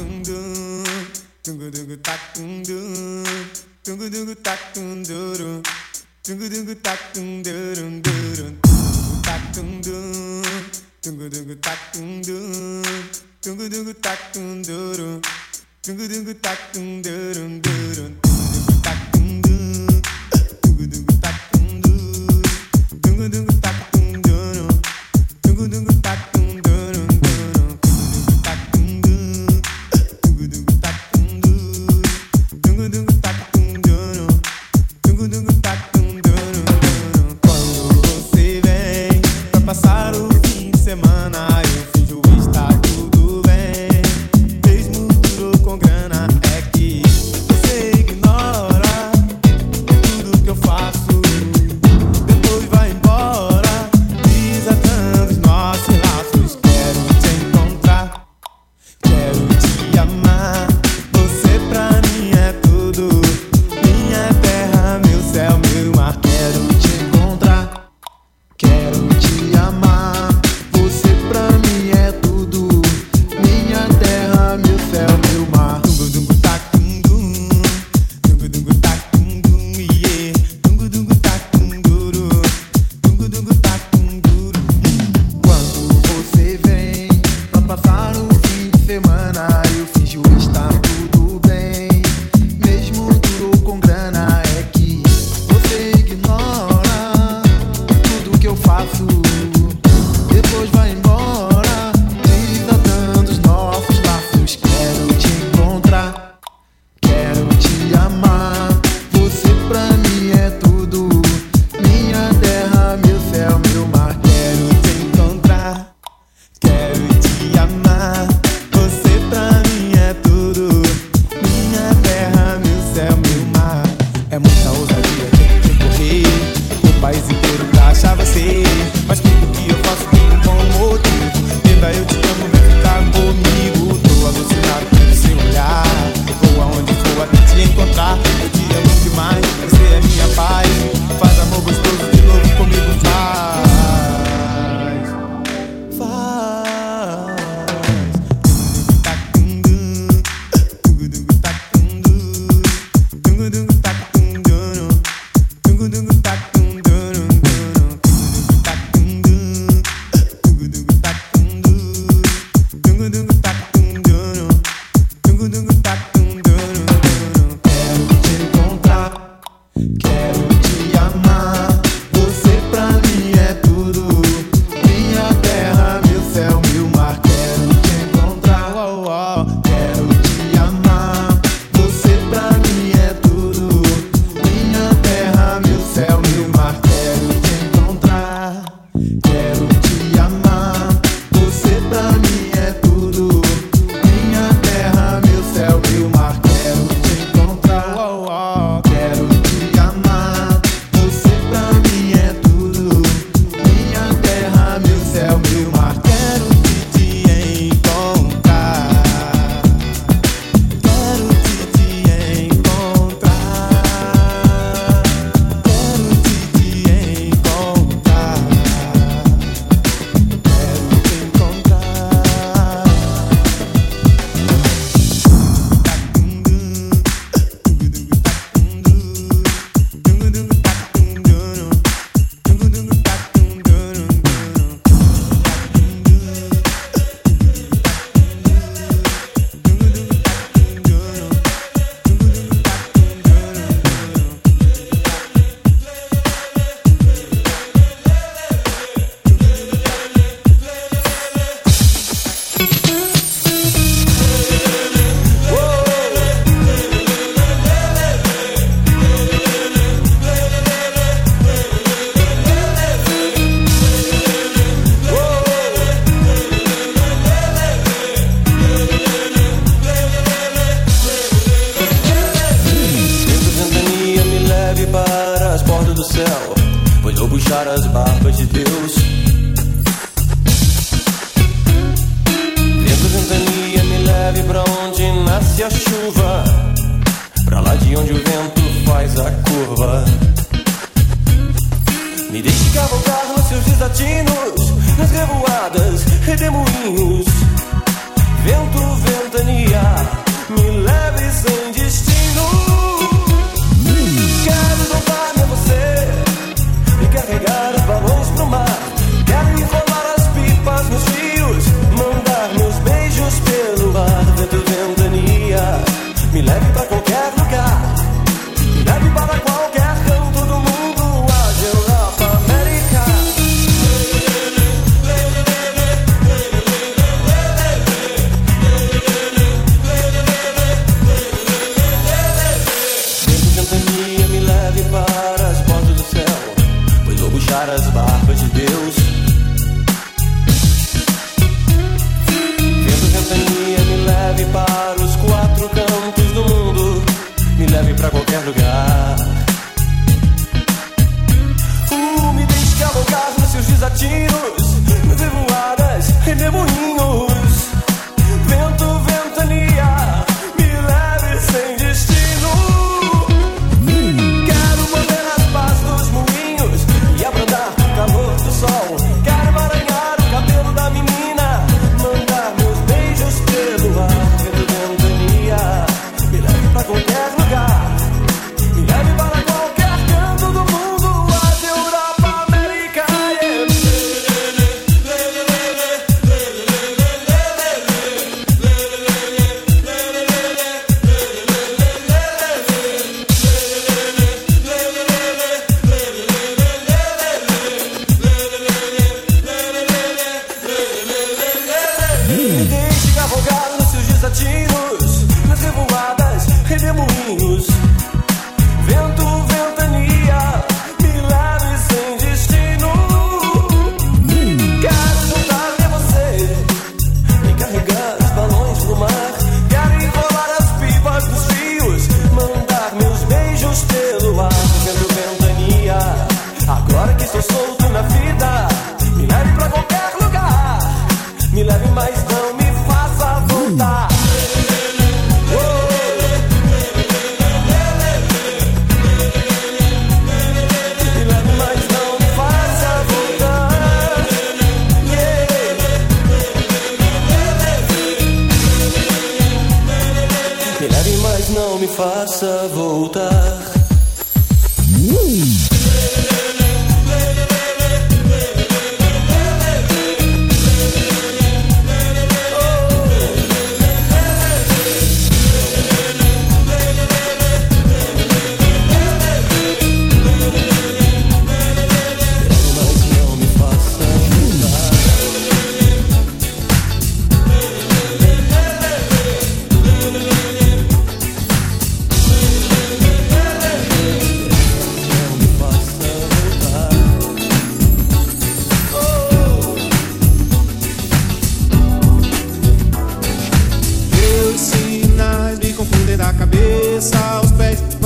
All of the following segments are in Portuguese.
dung dung, dungu dungu tak dung dung, dungu dungu tak dung dung, dungu dungu tak dung dung dung, tak dung dung, dungu dungu tak dung dung, dungu dungu tak dung dung, dungu dungu tak dung dung dung.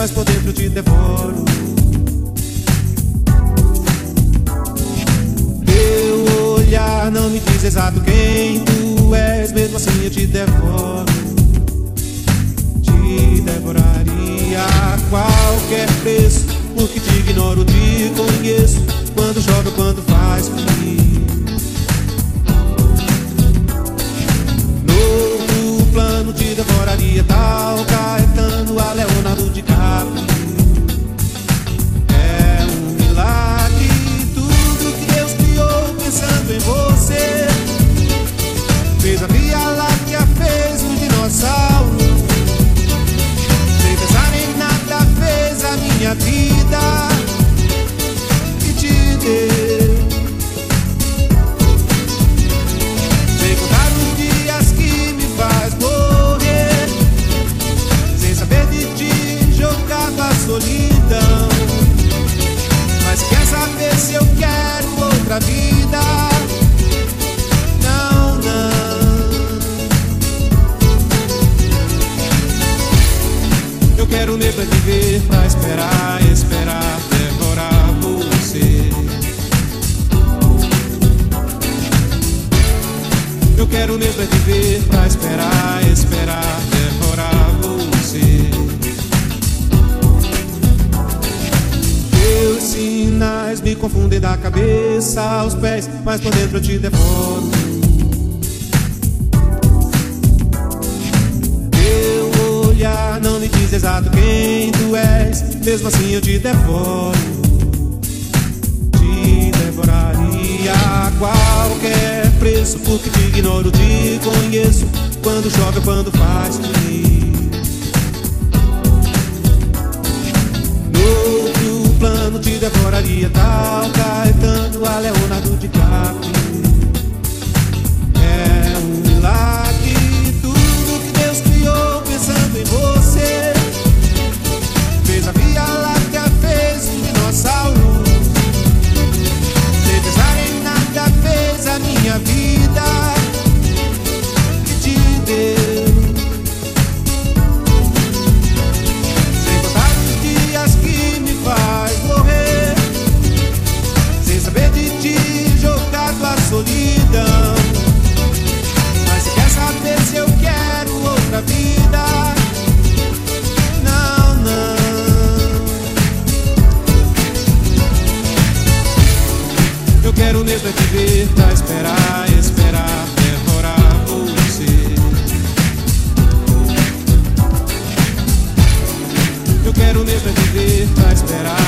mas por dentro te devoro. Teu olhar não me diz exato quem tu és, mesmo assim eu te devoro. Te devoraria a qualquer preço, porque te ignoro, te conheço. Quando jogo quando falo. Quero mesmo é viver pra esperar,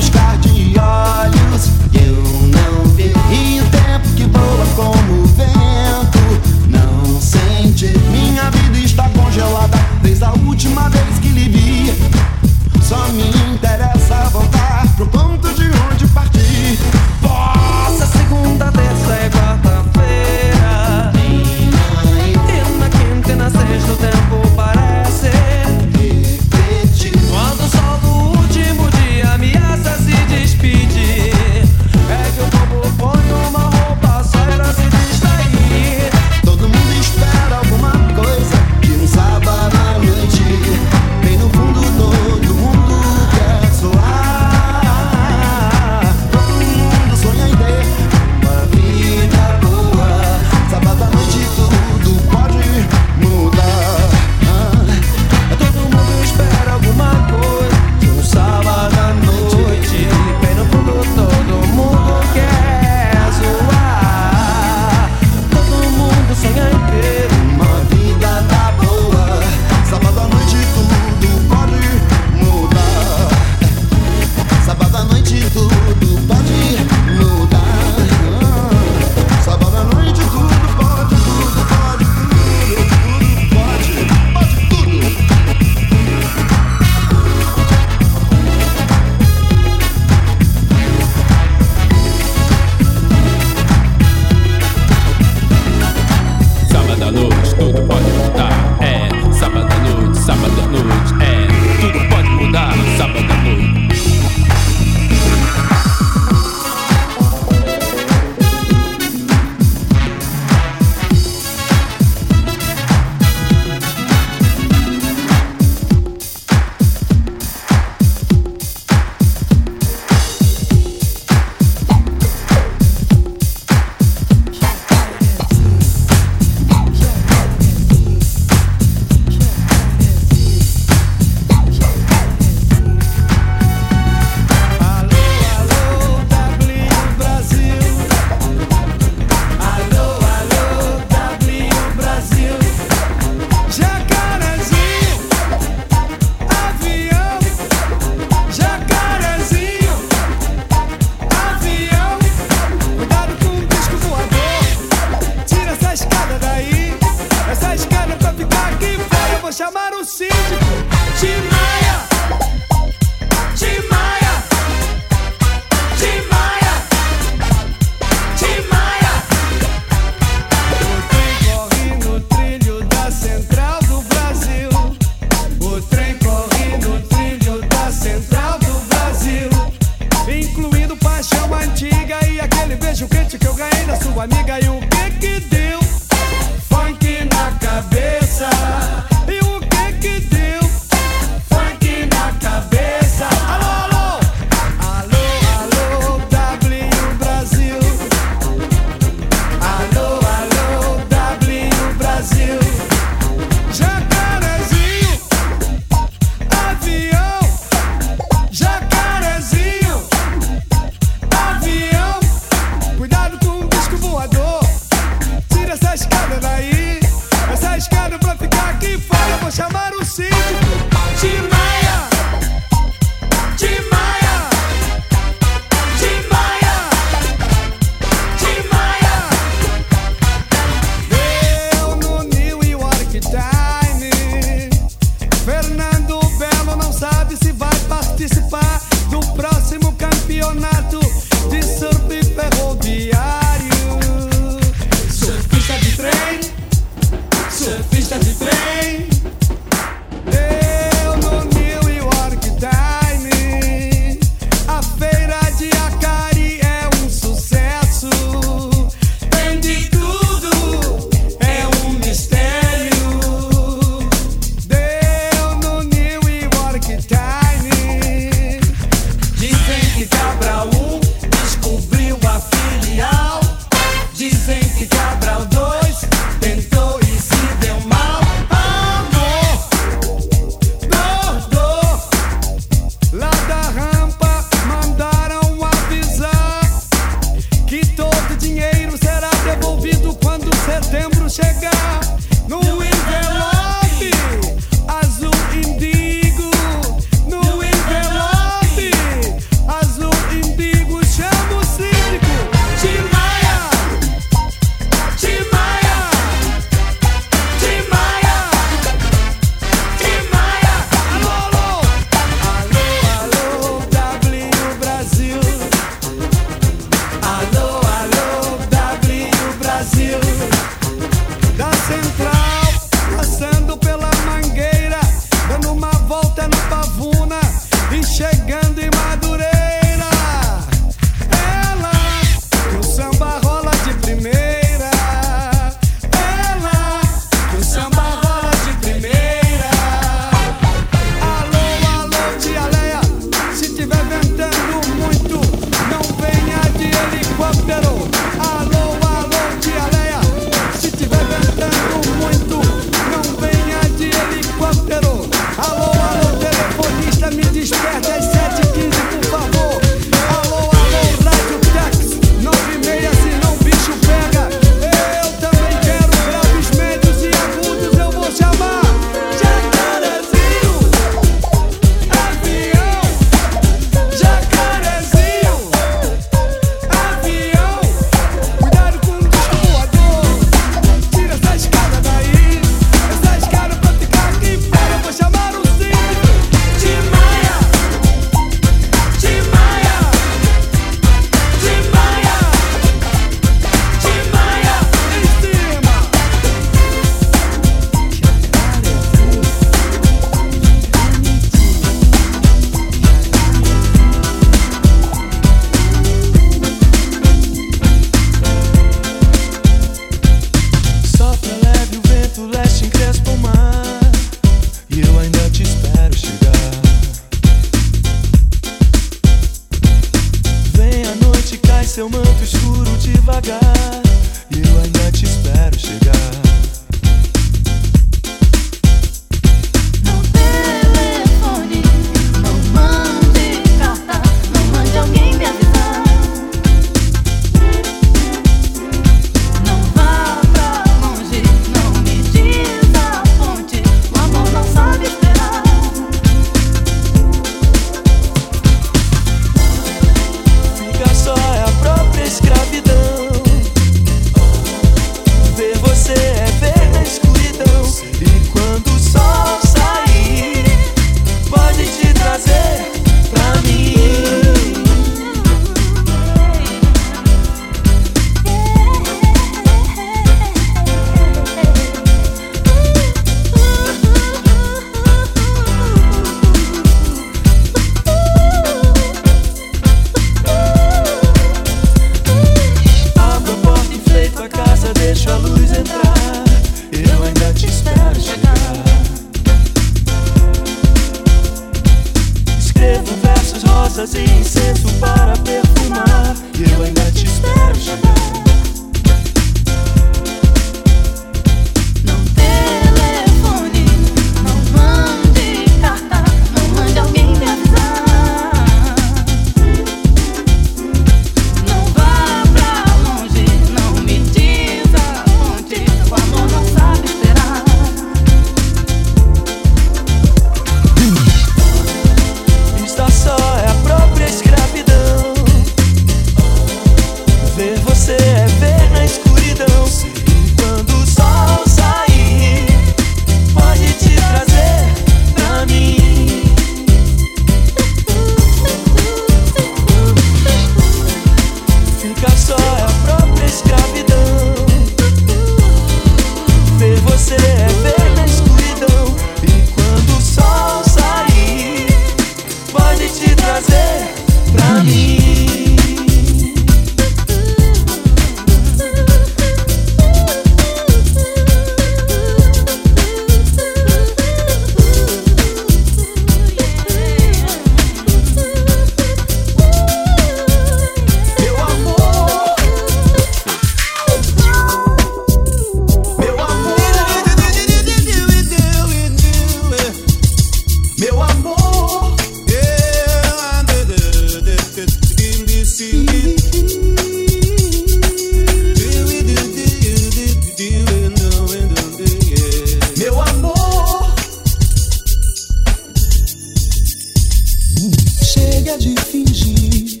Chega de fingir,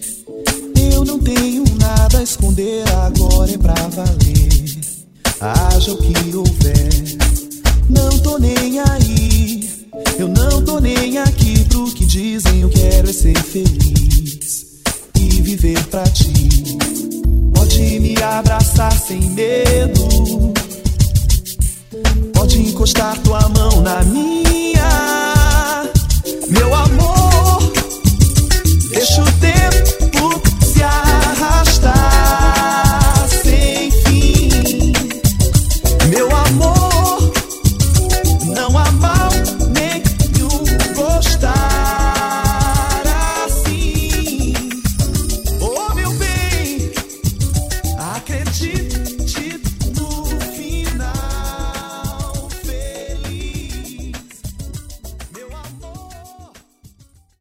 eu não tenho nada a esconder, agora é pra valer. Haja o que houver, não tô nem aí. Eu não tô nem aqui pro que dizem, eu quero é ser feliz e viver pra ti. Pode me abraçar sem medo, pode encostar tua mão na minha, meu amor. Deixa o tempo